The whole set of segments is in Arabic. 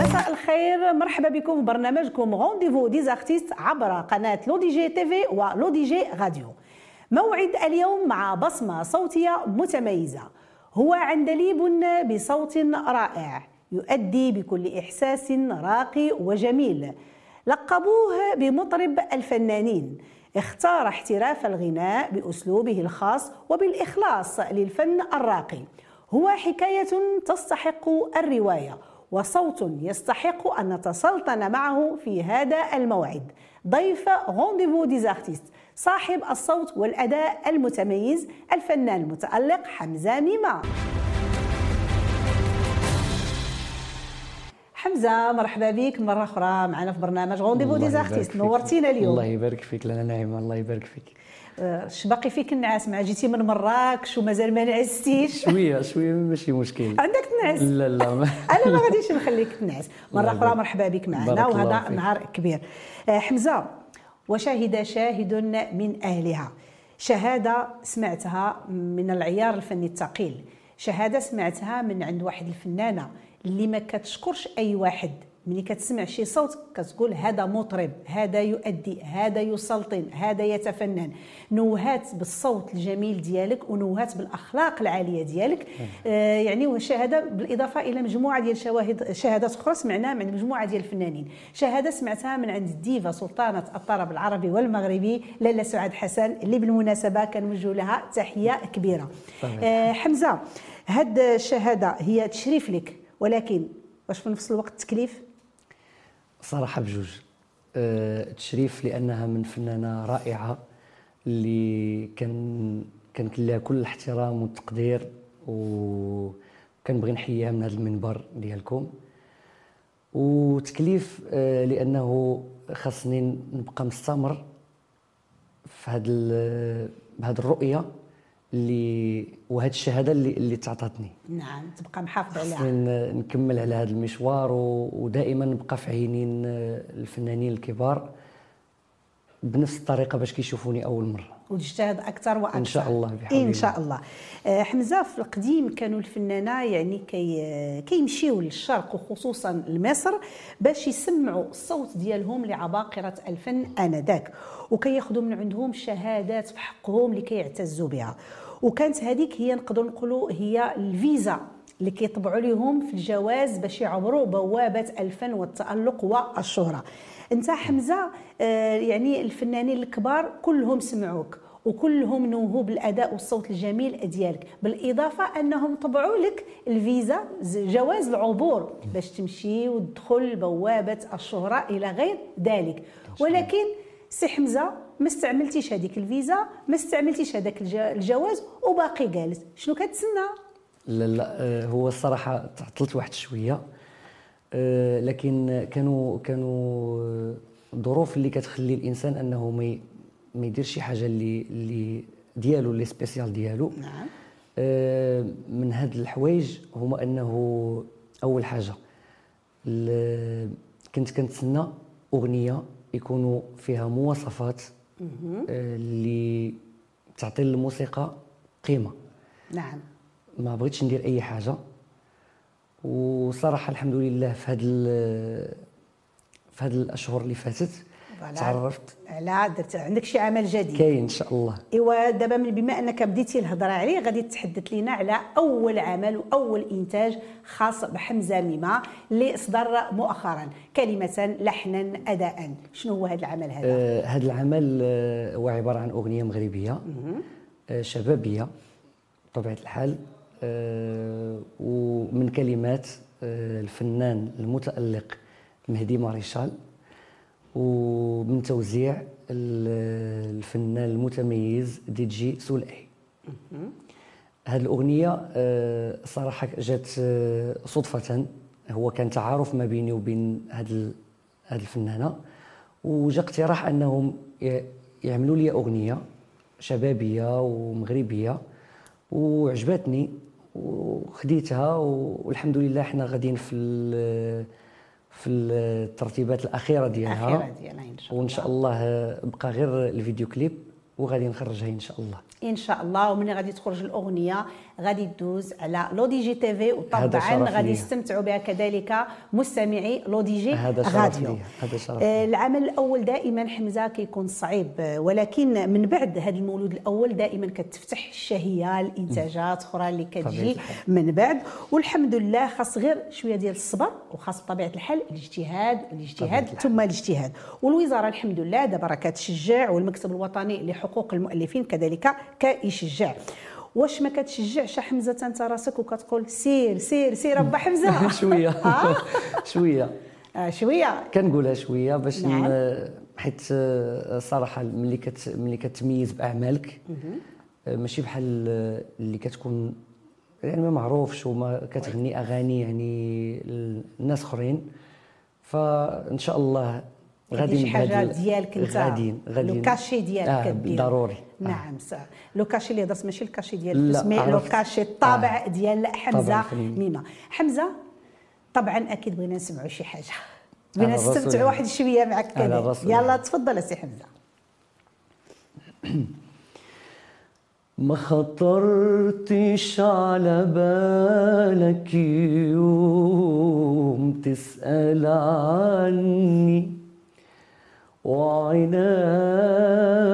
مساء الخير. مرحبا بكم في برنامجكم rendez-vous des artistes عبر قناة لو دي جي تيفي ولو دي جي راديو موعد اليوم مع بصمة صوتية متميزة. هو عندليب بصوت رائع يؤدي بكل إحساس راقي وجميل. لقبوه بمطرب الفنانين. اختار احتراف الغناء بأسلوبه الخاص وبالإخلاص للفن الراقي. هو حكاية تستحق الرواية وصوت يستحق أن نتسلطن معه في هذا الموعد. ضيف rendez-vous des artistes صاحب الصوت والأداء المتميز الفنان المتألق حمزة ميمة حمزة مرحبا بك. مرة أخرى معنا في برنامج rendez-vous des artistes نورتينا اليوم. الله يبارك فيك لالة نعيمة الله يبارك فيك. اش باقي فيك النعاس؟ مع جيتي من مراكش ومازال ما نعستيش؟ شوية شوية ماشي مشكل. عندك تنعس؟ لا لا ما أنا ما غاديش نخليك تنعس. مرة أخرى. مرحبا بك معنا وهذا. نهار كبير. آه، حمزة وشهد شاهد من أهلها. شهادة سمعتها من العيار الفني الثقيل. شهادة سمعتها من عند واحد الفنانة. اللي ما كتشكرش أي واحد. ملي كتسمع شي صوت كتقول هذا مطرب هذا يؤدي هذا يسلطن هذا يتفنن. نوهات بالصوت الجميل ديالك ونوهات بالأخلاق العالية ديالك. آه. يعني وشهاده بالإضافة إلى مجموعة ديال شواهد شهادات أخرى سمعناها من مجموعة ديال الفنانين. شهادة سمعتها من عند الديفا سلطانة الطرب العربي والمغربي لاله سعاد حسن اللي بالمناسبة كنوجه لها تحية كبيرة. آه حمزة هاد الشهادة هي تشريف لك. ولكن واش في نفس الوقت تكليف صراحة بجوج. أه تشريف لأنها من فنانة رائعة اللي كان كانت لها كل الاحترام والتقدير وكنبغي نحييها من هذا المنبر ديالكم. وتكليف أه لأنه خاصني نبقى مستمر في هذه بهذه الرؤية. اللي وهذه الشهادة اللي اللي تعطاتني. نعم تبقى محافظ عليها. خصني نكمل على هذا المشوار و- ودائما نبقى في عينين الفنانين الكبار بنفس الطريقة باش كيشوفوني أول مرة. وتجتهد أكثر وأكثر. إن شاء الله بحول إن. شاء الله. آه، حمزة في القديم كانوا الفنانة يعني كي كيمشيو للشرق وخصوصا لمصر باش يسمعوا الصوت ديالهم لعباقرة الفن آنذاك. وكياخذوا من عندهم شهادات في حقهم لكي يعتزوا بها. وكانت هذيك هي نقدروا نقولوا هي الفيزا. اللي كيطبعوا لهم في الجواز باش يعبروا بوابة الفن والتألق والشهرة. انت حمزة آه، يعني الفنانين الكبار كلهم سمعوك وكلهم نوهوا بالأداء والصوت الجميل ديالك بالإضافة أنهم طبعوا لك الفيزا جواز العبور باش تمشي وتدخل بوابة الشهرة إلى غير ذلك. ولكن سي حمزة ما استعملتيش هذيك الفيزا ما استعملتيش هذاك الج- الجواز وباقي جالس. شنو كتسنى؟ لا لا آه، هو الصراحة تعطلت واحد شوية. آه، لكن كانوا كانوا آه، الظروف اللي كتخلي الإنسان أنه ما ما يدير شي حاجة اللي اللي ديالو اللي سبيسيال ديالو. نعم. من هاد الحوايج هما أنه أول حاجة كنت كنتسنى أغنية يكونوا فيها مواصفات اللي تعطي للموسيقى قيمة. نعم. ما بغيتش ندير أي حاجة. وصراحة الحمد لله في هاد ال- في هاد الأشهر اللي فاتت. تعرفت. لا درت عندك شي عمل جديد؟ كاين إن شاء الله. إيوا دابا بما أنك بديتي الهضرة عليه غادي تحدث لنا على أول عمل وأول إنتاج خاص بحمزة ميمة اللي اصدر مؤخرا كلمة لحنا اداء. شنو هو هذا العمل هذا؟ آه، هذا العمل آه، هو عبارة عن أغنية مغربية. آه، شبابية بطبيعة الحال. ومن كلمات آه، الفنان المتألق مهدي ماريشال ومن توزيع ال- الفنان المتميز دي جي سولعي هذه الأغنية آه، صراحة جات آه، صدفة. هو كان تعارف ما بيني وبين هذه هذه الفنانة. وجا اقتراح أنهم يعملوا لي أغنية شبابية ومغربية وعجبتني. وخديتها والحمد لله إحنا غاديين في ال- في الترتيبات الأخيرة ديالها. الأخيرة ديالها إن شاء وإن شاء الله بقى غير ال vidéo clip. وغادي نخرجها إن شاء الله. إن شاء الله. ومن غادي تخرج الأغنية؟ غادي تدوز على لو دي جي تي في. وطبعا غادي. يستمتعوا بها كذلك مستمعي لو دي جي هذا شرف راديو. هذا شرف آه، العمل الأول دائما حمزة كيكون صعيب. ولكن من بعد هذا المولود الأول دائما كتفتح الشهية الإنتاجات أخرى اللي كتجي. من بعد. والحمد لله خاص غير شوية ديال الصبر وخاص بطبيعة الحال الاجتهاد الاجتهاد. ثم الاجتهاد. والوزارة الحمد لله دابا راه كتشجع والمكتب الوطني لحقوق المؤلفين كذلك كيشجع واش ما كتشجعش حمزة انت راسك وكتقول سير سير سير ابا حمزة. شوية؟ شوية. آه شوية. كنقولها شوية باش نعم. حيت آه، صراحة ملي كت ملي كتميز بأعمالك آه، ماشي بحال اللي كتكون يعني ما معروفش وما كتغني أغاني يعني الناس أخرين. فإن شاء الله غادي شي حاجة ديالك انت غادي غادي لو كاشي ديالك آه كدير. ضروري نعم صح لو كاشي اللي هضرت ماشي الكاشي ديال الاسم لو. كاشي الطابع ديال حمزة. ميمة حمزة طبعا أكيد بغينا نسمعوا شي حاجة بغينا نستمتعوا. واحد شوية معك كذا الرسول يلا. تفضل سي حمزة ما خطرتش على بالك يوم تسأل عني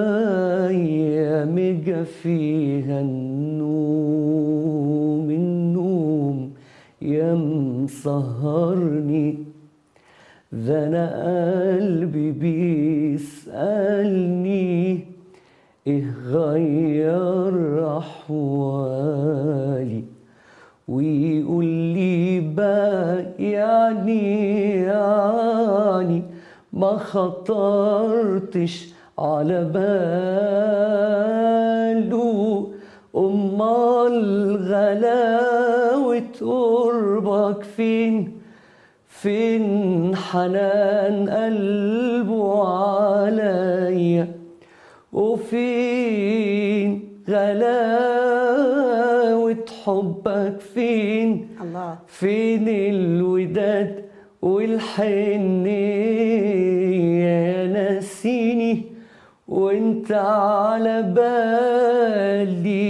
وعنايا مجا فيها النوم النوم يا مسهرني ده أنا قلبي بيسألني إيه غير احوالي ويقول لي بقى يعني ما خطرتش على باله. أمال غلاوة قربك فين؟ فين حنان قلبه عليا؟ وفين غلاوة حبك فين؟ الله. فين الوداد والحنية وانت على بالي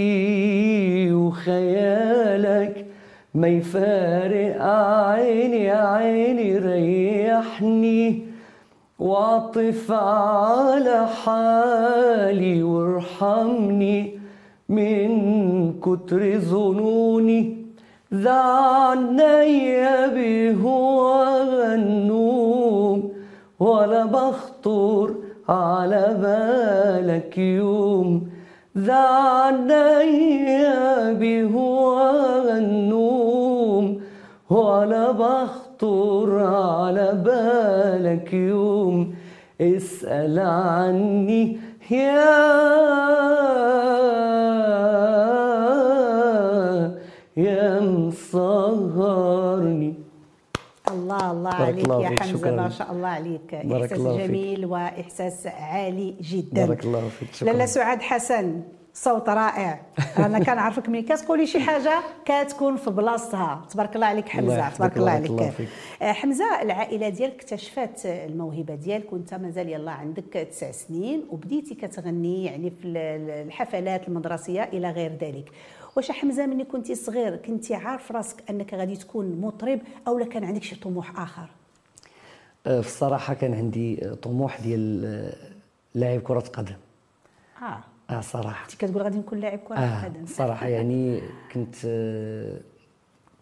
وخيالك ما يفارق. عيني عيني ريحني واعطف على حالي وارحمني من كتر ظنوني. ذا عنيا بهوى النوم ولا بخطر على بالك يوم ذا عنيا بهوى النوم ولا بخطر على بالك يوم اسأل عني يا الله عليك الله يا حمزة شكراً. ما شاء الله عليك بارك إحساس الله فيك. جميل وإحساس عالي جدا بارك الله فيك، شكراً. لاله سعاد حسن صوت رائع. أنا كنعرفك ملي كتقولي شي حاجة كتكون في بلاصتها. تبارك الله عليك الله حمزه تبارك الله الله عليك. آه، حمزة العائلة ديالك اكتشفت الموهبة ديالك وانت مازال يلا عندك تسع سنين وبديتي كتغني يعني في ال- الحفلات المدرسية إلى غير ذلك. واش حمزة ملي كنتي صغير كنتي عارف راسك أنك غادي تكون مطرب أو لا كان عندك شي طموح آخر؟ آه، في الصراحة كان عندي طموح ديال آه، لاعب كرة قدم. آه. آه صراحة. كنتي كتقول غادي نكون لاعب كرة قدم صراحة يعني كنت آه،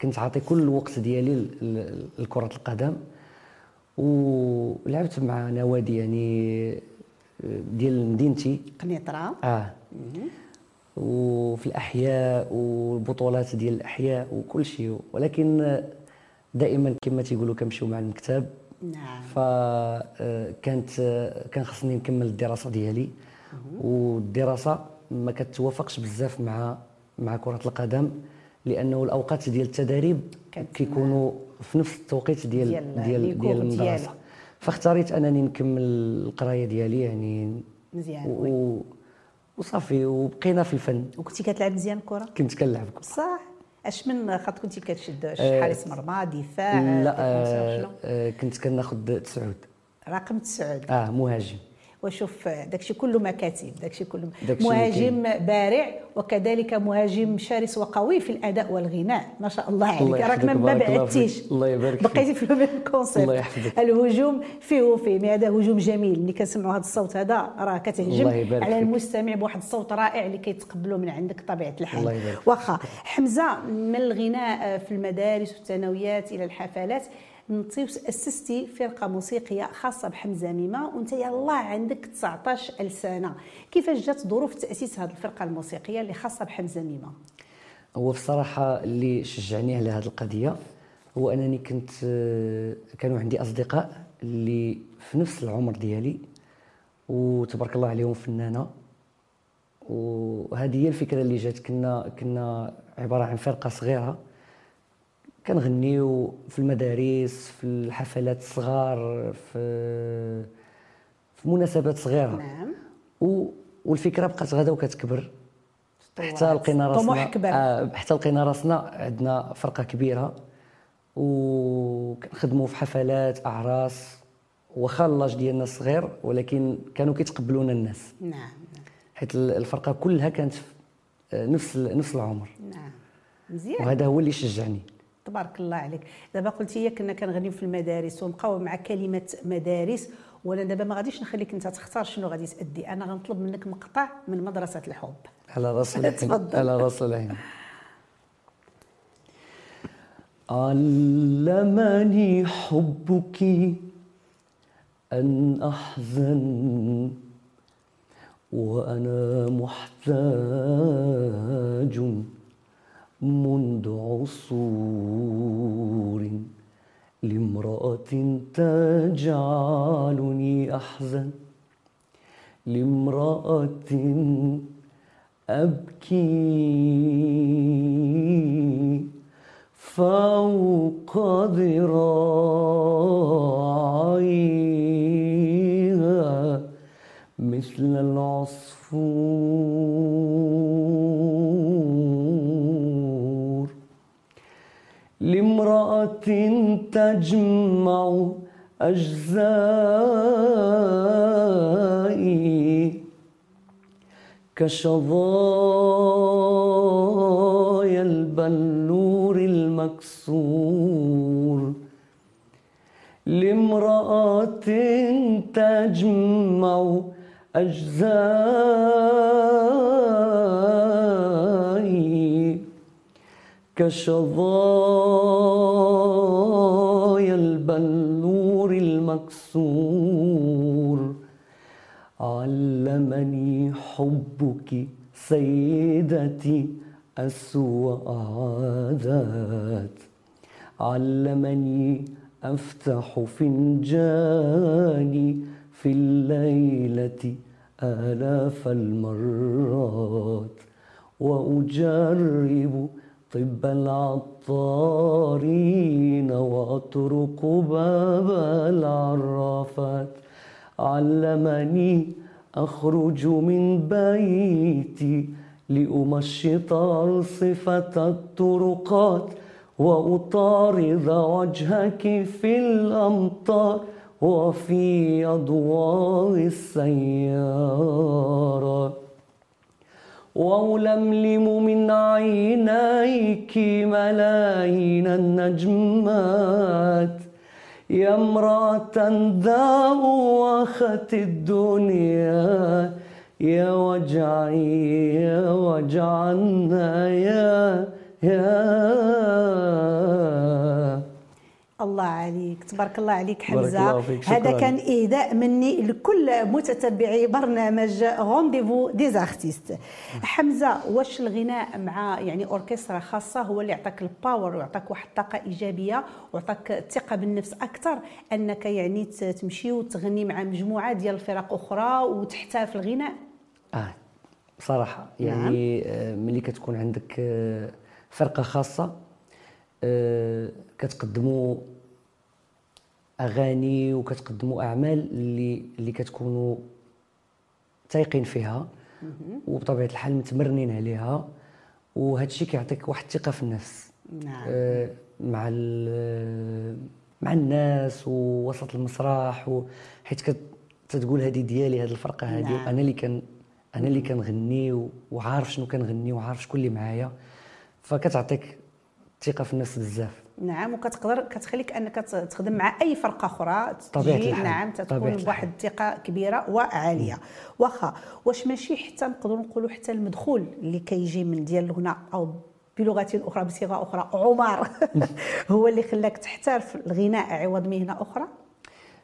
كنت عاطي كل الوقت ديالي ل- ل- لكرة القدم ولعبت مع نوادي يعني آه، ديال مدينتي. قنيطرة. آه. وفي الأحياء والبطولات ديال الأحياء وكل شيء. ولكن دائما كما تيقولوا كنمشيو مع المكتب. نعم. فكانت كان خصني نكمل الدراسة ديالي. والدراسة ما كتوافقش بزاف مع مع كرة القدم لأنه الأوقات ديال التدريب كيكونوا في نفس التوقيت ديال ديال ديال المدرسة. فاختاريت أنني نكمل القراية ديالي يعني مزيان و-. وصافي وبقينا في الفن وكنتي كتلعب مزيان الكره كنت كنلعب كرة. صح أش من خط كنتي كتشد آه، حارس مرمى دفاع لا آه؟ آه كنت كناخذ تسعود رقم تسعود آه مهاجم وشوف داكشي كله مكاتب داكشي كله مهاجم بارع وكذلك مهاجم شرس وقوي في الأداء والغناء ما شاء الله عليك راك ما بعدتيش. الله يبارك. بقيتي في الميم كونسيبت الله يحفظك. الهجوم فيه وفيه هذا هجوم جميل ملي كنسمعوا هذا الصوت هذا راه كتهجم على. المستمع بواحد الصوت رائع اللي كيتقبلوا من عندك طبيعة الحال. واخا حمزة من الغناء في المدارس والثانويات إلى الحفلات انت أسستي فرقة موسيقية خاصة بحمزة ميمة وأنت يلاه عندك 19 سنة. كيفاش جات ظروف تأسيس هذه الفرقة الموسيقية اللي خاصة بحمزة ميمة؟ هو بصراحة اللي شجعني على هذه القضية هو أنني كنت كانوا عندي أصدقاء اللي في نفس العمر ديالي وتبارك الله عليهم فنانة. وهذه هي الفكرة اللي جات. كنا كنا عبارة عن فرقة صغيرة. كنغنيو في المدارس في الحفلات الصغار في في مناسبات صغيرة. نعم. و والفكرة بقات غدا وكتكبر. حتى لقينا راسنا. آه حتى لقينا راسنا عندنا فرقة كبيرة. وكنخدموا في حفلات أعراس. واخا اللاج ديالنا صغير ولكن كانوا كيتقبلونا الناس. نعم. حيت الفرقة كلها كانت في آه، نفس نفس العمر. نعم. مزيان. وهذا هو اللي شجعني. تبارك الله عليك. دابا قلتي هي كنا كنغنيو في المدارس ونبقاو مع كلمة مدارس وأنا دابا ما غاديش نخليك أنت تختار شنو غادي تأدي. أنا غنطلب منك مقطع من مدرسة الحب. على رأس العين. على رأس العين. علمني حبك أن أحزن وأنا محتاج منذ عصور لامرأة تجعلني أحزن لامرأة أبكي فوق ذراعيها مثل العصفور. لامرأة تجمع أجزائي كشظايا البلور المكسور لامرأة تجمع أجزائي كشظايا البلور المكسور. علمني حبك سيدتي أسوأ عادات. علمني أفتح فنجاني في الليلة آلاف المرات. وأجرب طب العطارين وأطرق باب العرافات. علمني أخرج من بيتي لأمشط أرصفة الطرقات وأطارد وجهك في الأمطار وفي أضواء السيارات. وألملم من عينيك ملايين النجمات يا امرأة ذاوخت الدنيا يا وجعي يا وجعنا يا يا الله عليك تبارك الله عليك حمزة. هذا. كان إهداء مني لكل متتبعي برنامج رونديفو ديز ارتيست حمزة واش الغناء مع يعني أوركسترا خاصة هو اللي يعطيك ال power ويعطيك واحد الطاقة إيجابية ويعطيك الثقه بالنفس أكثر؟ أنك يعني تمشي وتغني مع مجموعة ديال الفرق أخرى وتحترف الغناء؟ آه بصراحة يعني آه، ملي كتكون عندك آه، فرقة خاصة آه، كتقدموا أغاني وكتقدموا أعمال اللي اللي كتكونوا تايقين فيها. وبطبيعة الحال متمرنين عليها. وهذا الشيء كيعطيك واحد الثقة في النفس. نعم. آه، مع ال- مع الناس ووسط المسرح. حيت كت تتقول هذه ديالي هذه الفرقة هذه نعم. أنا اللي كان أنا اللي كنغني وعارف شنو كنغني وعارف شكون اللي معايا. فكتعطيك الثقه في النفس بزاف. نعم وكتقدر كتخليك أنك تخدم مع أي فرقة أخرى تجي. نعم تكون. بواحد الثقة كبيرة وعالية. واخا واش ماشي حتى نقدروا نقولوا حتى المدخول اللي كيجي من ديال الغناء أو بلغة أخرى بصيغة أخرى عمر هو اللي خلاك تحترف الغناء عوض مهنة أخرى؟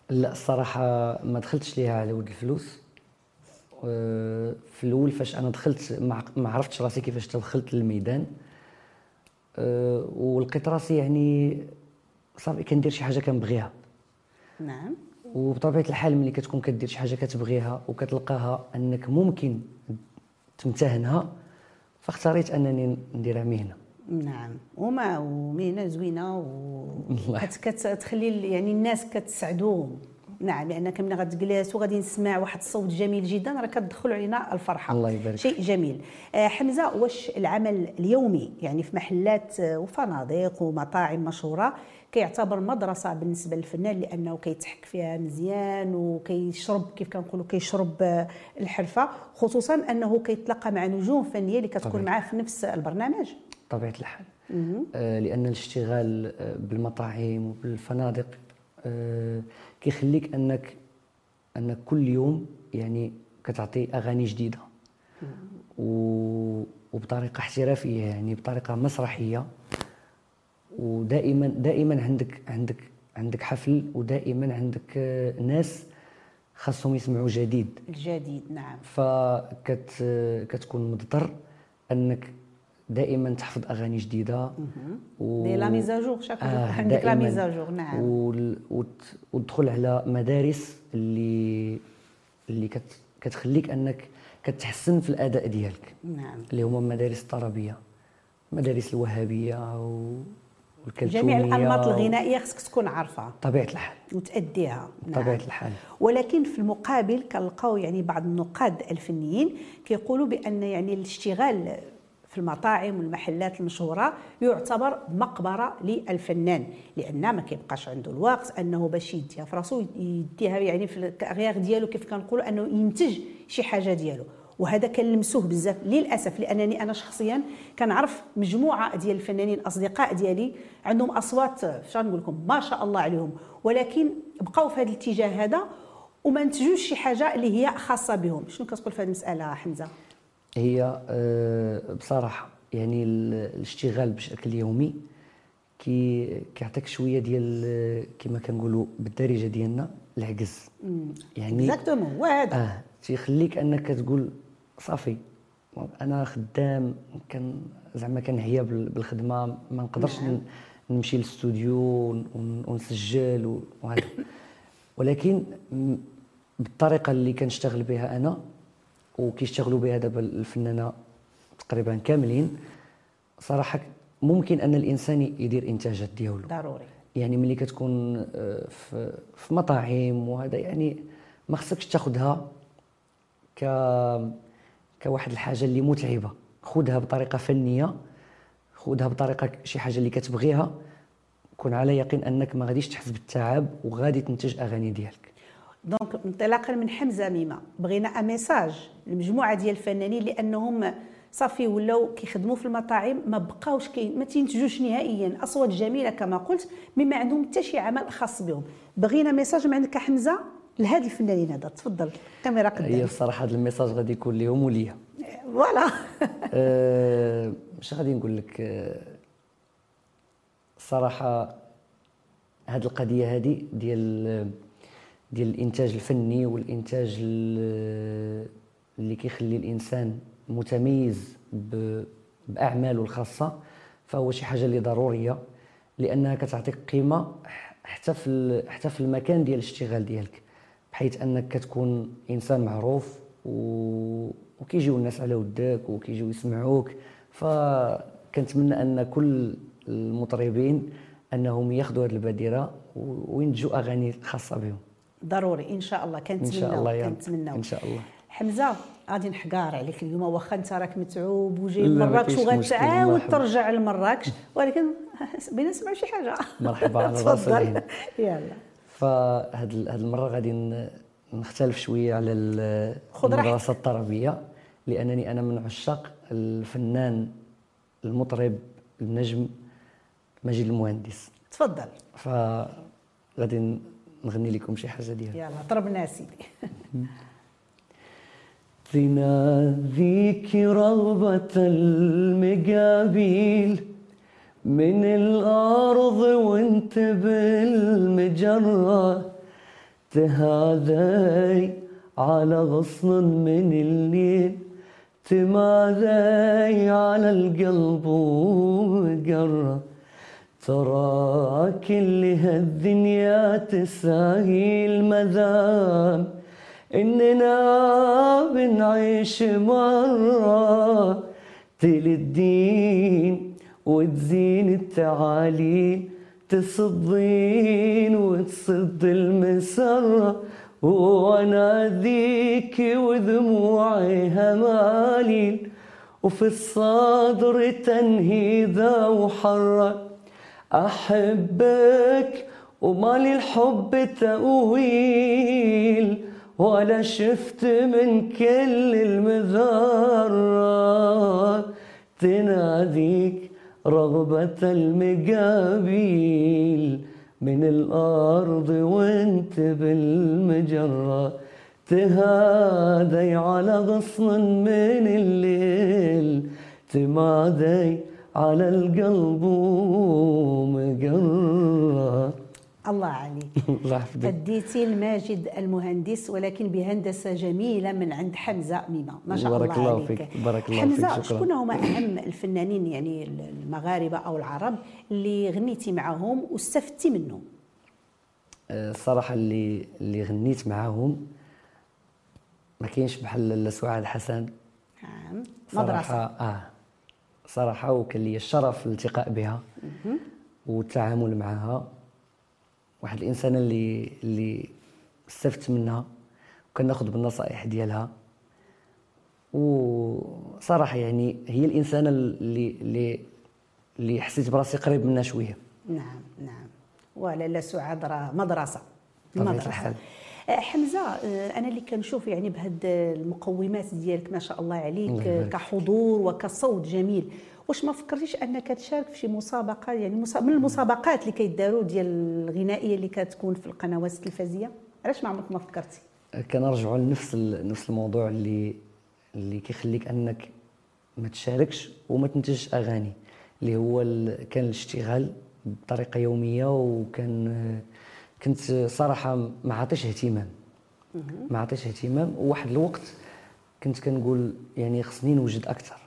لا الصراحة ما دخلتش ليها على ود الفلوس. آه، في الأول فاش أنا دخلت ما عرفتش راسي كيفاش تدخلت للميدان. آه، ولقيت راسي يعني صافي كندير شي حاجة كنبغيها. نعم. وبطبيعة الحال ملي كتكون كدير شي حاجة كتبغيها وكتلقاها أنك ممكن تمتهنها فاختاريت أنني نديرها مهنة. نعم. وما ومهنة زوينة وكتخلي يعني الناس كتسعدوهم نعم لأنك ملي غتجلس وغادي نسمع واحد الصوت جميل جدا راه كتدخل علينا الفرحة. الله يبارك. شيء جميل. آه، حمزة واش العمل اليومي؟ يعني في محلات وفنادق ومطاعم مشهورة كيعتبر مدرسة بالنسبة للفنان لأنه كيتحك فيها مزيان وكيشرب كيف كنقولوا كيشرب آه، الحرفة خصوصا أنه كيتلاقى مع نجوم فنية اللي كتكون طبيعي. معاه في نفس البرنامج. بطبيعه الحال. آه، لأن الاشتغال آه، بالمطاعم وبالفنادق آه، كيخليك انك أنك كل يوم يعني كتعطي أغاني جديدة. و- وبطريقة احترافية يعني بطريقة مسرحية. ودائما دائما عندك عندك عندك حفل ودائما عندك آه، ناس خاصهم يسمعوا جديد. الجديد نعم. فكت كتكون مضطر أنك دائما تحفظ أغاني جديدة. و... دي لا ميزاجور شاك آه عندك لا. ميزاجور نعم. وال- وت- وتدخل على مدارس اللي اللي كت... كتخليك أنك كتحسن في الأداء ديالك. نعم. اللي هما المدارس الطربية المدارس الوهابية و... والكلثوميه جميع الأنماط الغنائية خصك تكون عارفها طبيعة الحال. وتأديها. طبيعة الحال. ولكن في المقابل كنلقاو يعني بعض النقاد الفنيين كيقولوا بأن يعني الاشتغال في المطاعم والمحلات المشهورة يعتبر مقبرة للفنان لأن ما كيبقاش عنده الوقت أنه باش يديها في راسو يديها يعني في الكارير ديالو كيف كنقولوا أنه ينتج شي حاجة ديالو. وهذا كنلمسوه بزاف للأسف لأنني أنا شخصيا كنعرف مجموعة ديال الفنانين أصدقاء ديالي عندهم أصوات شنو نقول لكم ما شاء الله عليهم. ولكن بقاو في هذا الاتجاه هذا وما نتجوش شي حاجة اللي هي خاصة بهم. شنو كتقول في هذه المسألة حمزة؟ هي آه، بصراحة يعني ال- الاشتغال بشكل يومي كي كيعطيك شوية ديال آه، كما كنقولوا بالدارجة ديالنا العجز. يعني اكزاكتومون هو هذا آه تيخليك أنك تقول صافي أنا خدام كان زعما كنعيا بال- بالخدمة ما نقدرش نعم. نمشي للاستوديو ون- ونسجل وهذا ولكن بالطريقة اللي كنشتغل بها أنا وكيشتغلوا بها دابا الفنانه تقريبا كاملين صراحة ممكن أن الإنسان يدير إنتاجات ديالو. ضروري. يعني ملي كتكون آه، في في مطاعم وهذا يعني ما خصكش تاخذها ك كواحد الحاجة اللي متعبة. خذها بطريقة فنية خذها بطريقة شي حاجة اللي كتبغيها. كون على يقين أنك ما غاديش تحس بالتعب وغادي تنتج أغاني ديالك. donc انطلاقا من حمزة ميمه بغينا message لمجموعة ديال الفنانين لأنهم صافي ولاو كيخدموا في المطاعم ما بقاوش كي ما تينتجوش نهائيا. أصوات جميلة كما قلت مما عندهم حتى شي عمل خاص بهم. بغينا message من عندك حمزة؟ لهاد الفنانين هذا تفضل. الكاميرا هي قدام الصراحة هذا ال message غادي يكون ليهم وليا. voilà. آه، مش غادي نقول لك؟ آه، الصراحه هذه القضية هذه ديال ديال الإنتاج الفني والإنتاج ال- اللي كيخلي الإنسان متميز بأعماله الخاصة فهو شي حاجة اللي ضرورية لأنها كتعطيك قيمة حتى في حتى في المكان ديال الاشتغال ديالك بحيث أنك كتكون إنسان معروف و... وكيجيو الناس على ودك وكيجيو يسمعوك. فكنتمنى أن كل المطربين أنهم ياخذوا هذه البادرة وينتجوا أغاني خاصة بهم. ضروري إن شاء الله. إن كنتمناو شاء الله يا رب. كنتمناو إن شاء الله. حمزة غادي نحقار عليك اليوم. واخا أنت راك متعوب وجاي لمراكش وغتعاود. ترجع لمراكش. ولكن بينا نسمعوا شي حاجة. مرحبا على راسي. يلا. فهاد هاد المرة غادي نختلف شوية على. المدرسة الطربية. لأنني أنا من عشاق الفنان المطرب النجم مجيد المهندس. تفضل. فغادي نغني لكم شي حاجة ديالها. يلا ضربنا سيدي. تناديك رغبة المقابيل من الأرض وانت بالمجرة تهاذي على غصن من الليل تماذي على القلب وقرة ترى كل هالدنيا تساهي المذام. إننا بنعيش مرة تل الدين وتزين التعاليل تصدين وتصد المسرة وأناديك ودموعي هماليل وفي الصدر تنهيذا وحرة أحبك ومالي الحب تأويل ولا شفت من كل المذرة تناديك رغبة المقابيل من الأرض وانت بالمجرة. تهادي على غصن من الليل تمادي على القلب ومقرة الله عليك. الله يحفظك. أديتي الماجد المهندس ولكن بهندسة جميلة من عند حمزة ميمة. ما شاء بارك الله الله عليك. فيك، بارك الله حمزة فيك، شكراً. شكون هما أهم الفنانين يعني المغاربة أو العرب اللي غنيتي معهم واستفدتي منهم؟ الصراحة اللي اللي غنيت معاهم ما كاينش بحال سعاد حسن نعم. مدرسة. آه. صراحة وكان لي الشرف الالتقاء بها والتعامل معها. واحد الإنسانة اللي اللي استفدت منها وكناخذ بالنصائح ديالها. وصراحة يعني هي الإنسانة اللي اللي اللي حسيت براسي قريب منها شوية. نعم نعم. ولا لا سعاد راه مدرسة. بطبيعة آه، حمزة آه، أنا اللي كنشوف يعني بهاد المقومات ديالك ما شاء الله عليك كحضور وكصوت جميل. واش ما فكرتيش أنك تشارك في شي مسابقة؟ يعني من المسابقات اللي كيداروا ديال الغنائية اللي كتكون في القنوات التلفزيونيه علاش ما عمرك ما فكرتي؟ كنرجعوا لنفس نفس الموضوع اللي اللي كيخليك أنك ما تشاركش وما تنتجش أغاني اللي هو ال- كان الاشتغال بطريقة يومية وكان كنت صراحة ما عطيش اهتمام. ما عطيش اهتمام وواحد الوقت كنت كنقول يعني خصني نوجد أكثر.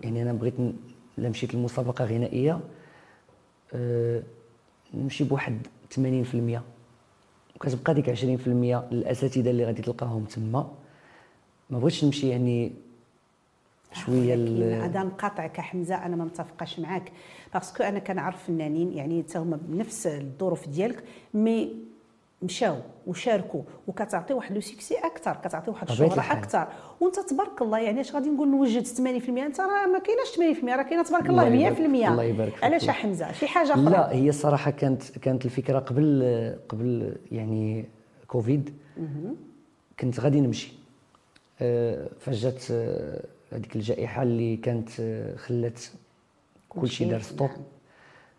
يعني أنا بغيت الا مشيت غنائية أه نمشي بواحد 80% وكتبقى ديك 20% الأساتذة اللي غادي تلقاهم تما. ما بغيتش نمشي يعني شوية هذا نقاطعك حمزة أنا ما متفقاش معاك. parce que أنا كنعرف فنانين يعني حتى هما بنفس الظروف ديالك mais مشاو وشاركوا وكتعطي واحد le succès أكثر كتعطي واحد الشهرة. أكثر وأنت تبارك الله يعني اش غادي نقول نوجد 80% أنت راه ما كايناش 80% راه كاينة تبارك الله 100% الله يبارك- الله يبارك فيك. علاش حمزة؟ شي حاجة أخرى؟ لا هي الصراحه كانت كانت الفكرة قبل قبل يعني كوفيد. كنت غادي نمشي. آه، فجات آه، هذيك الجائحة اللي كانت آه، خلات كل شيء دار stop. نعم.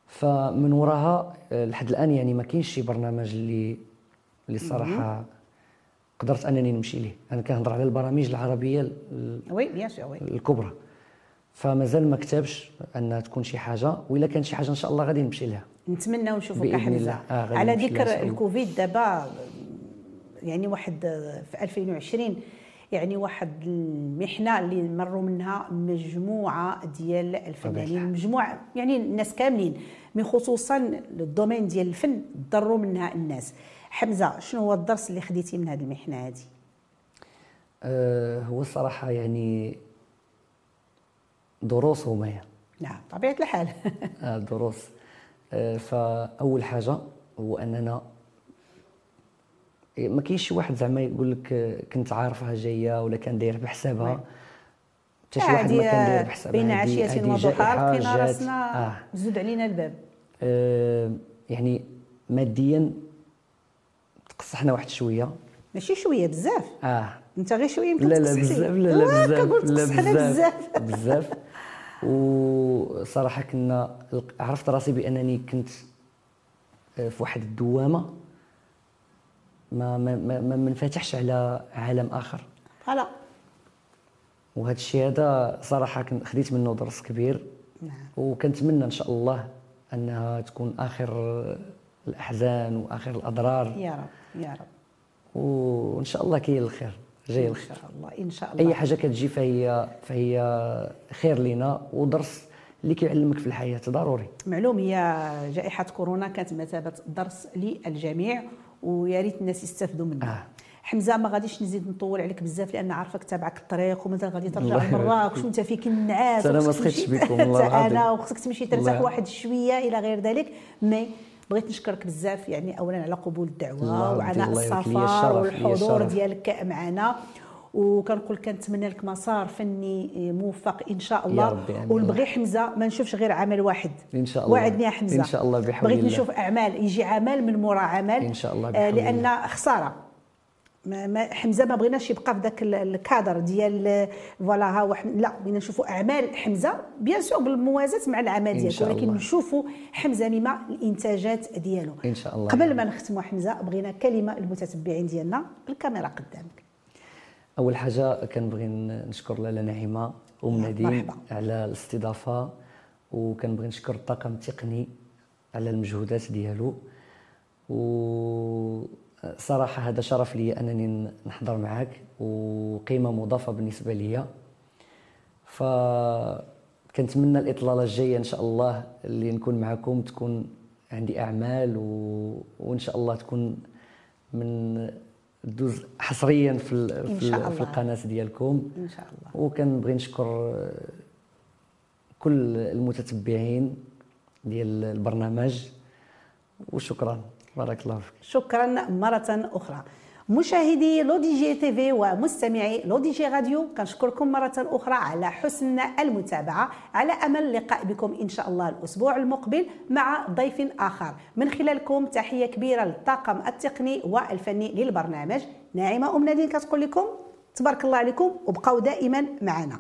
فمن وراها آه، لحد الآن يعني ما كاينش شي برنامج اللي اللي الصراحه قدرت أنني نمشي ليه. أنا كنهضر على البرامج العربية ال- oui bien sûr oui. الكبرى. فمازال ما كتابش انها تكون شي حاجة وإلا كان شي حاجة إن شاء الله غادي نمشي لها. نتمنى حمزه الله. آه، على ذكر. الكوفيد دابا يعني واحد في 2020 يعني واحد المحنة اللي مروا منها مجموعة ديال الفنانين. مجموعة يعني الناس كاملين من خصوصا ال domaine ديال الفن تضروا منها الناس. حمزة شنو هو الدرس اللي خديتي من هذه المحنة هذه آه، هو الصراحة يعني دروس هما. نعم طبيعة الحال. آه، دروس. آه، فأول حاجة هو أننا ما كاينش شي واحد زعما يقول لك كنت عارفها جاية ولا كان داير بحسابها. حتى شي واحد ما كان داير بحسابها. بين عشية وضحاها لقينا. راسنا آه. زود علينا الباب. آه، يعني ماديا تقصحنا واحد شوية. ماشي شوية بزاف. آه. أنت غير شوية يمكن لا لا. بزاف لا لا بزاف لا بزاف. بزاف. وصراحة كنا عرفت راسي بأنني كنت آه، في واحد الدوامة. ما ما ما, ما منفتحش على عالم آخر. فوالا. وهذا الشيء هذا صراحة خديت منه درس كبير. نعم. وكنتمنى إن شاء الله أنها تكون آخر الأحزان وآخر الأضرار. يا رب يا رب. وإن شاء الله كاين الخير جاي إن الخير. شاء الله إن شاء الله. أي حاجة كتجي فهي فهي خير لينا ودرس اللي كيعلمك في الحياة ضروري. معلوم هي جائحة كورونا كانت مثابة درس للجميع. ويا ريت الناس يستافدوا منها آه. حمزة ما غاديش نزيد نطول عليك بزاف لأن عارفك تابعك الطريق ومازال غادي ترجع لمراكش فيك. وأنت فيك النعاس أنا ما سخيتش بكم، والله أنا. وخصك تمشي ترتاح. واحد شوية إلى غير ذلك مي بغيت نشكرك بزاف يعني اولا على قبول الدعوة وعلى السفر والحضور. ديالك معنا وكنقول كنتمنى لك مسار فني موفق إن شاء الله ربي، آمين. ونبغي حمزة ما نشوفش غير عمل واحد إن شاء الله. وعدني يا حمزة إن شاء الله بحول بغيت. نشوف أعمال يجي عمل من مورا عمل إن شاء الله آه، بحول لأن خسارة ما ما حمزة ما بغيناش يبقى في ذاك ال- الكادر ديال فوالا ها لا بغينا نشوفوا أعمال حمزة بيان سور بالموازاة مع العمل ديالك ولكن. نشوفوا حمزة مما الإنتاجات ديالو إن شاء الله. قبل ما نختموا حمزة بغينا كلمة للمتتبعين ديالنا بالكاميرا قدامك أول حاجة كنبغي نشكر لاله نعيمة أم نديم. على الاستضافة وكنبغي نشكر الطاقم التقني على المجهودات ديالو وصراحه هذا شرف لي أنني نحضر معك وقيمة مضافة بالنسبة لي ف كنتمنى الإطلالة الجاية إن شاء الله اللي نكون معكم تكون عندي أعمال و... وإن شاء الله تكون من دوز حصريا في في. في القناة ديالكم. إن شاء الله. وكنبغي نشكر آه، كل المتتبعين ديال البرنامج. وشكرا. بارك الله فيك. شكرا مرة أخرى. مشاهدي L'ODJ TV ومستمعي L'ODJ Radio كنشكركم مرة أخرى على حسن المتابعة. على أمل اللقاء بكم إن شاء الله الأسبوع المقبل مع ضيف آخر. من خلالكم تحية كبيرة للطاقم التقني والفني للبرنامج ناعمة أم نادين كتقول لكم تبارك الله عليكم وبقوا دائما معنا.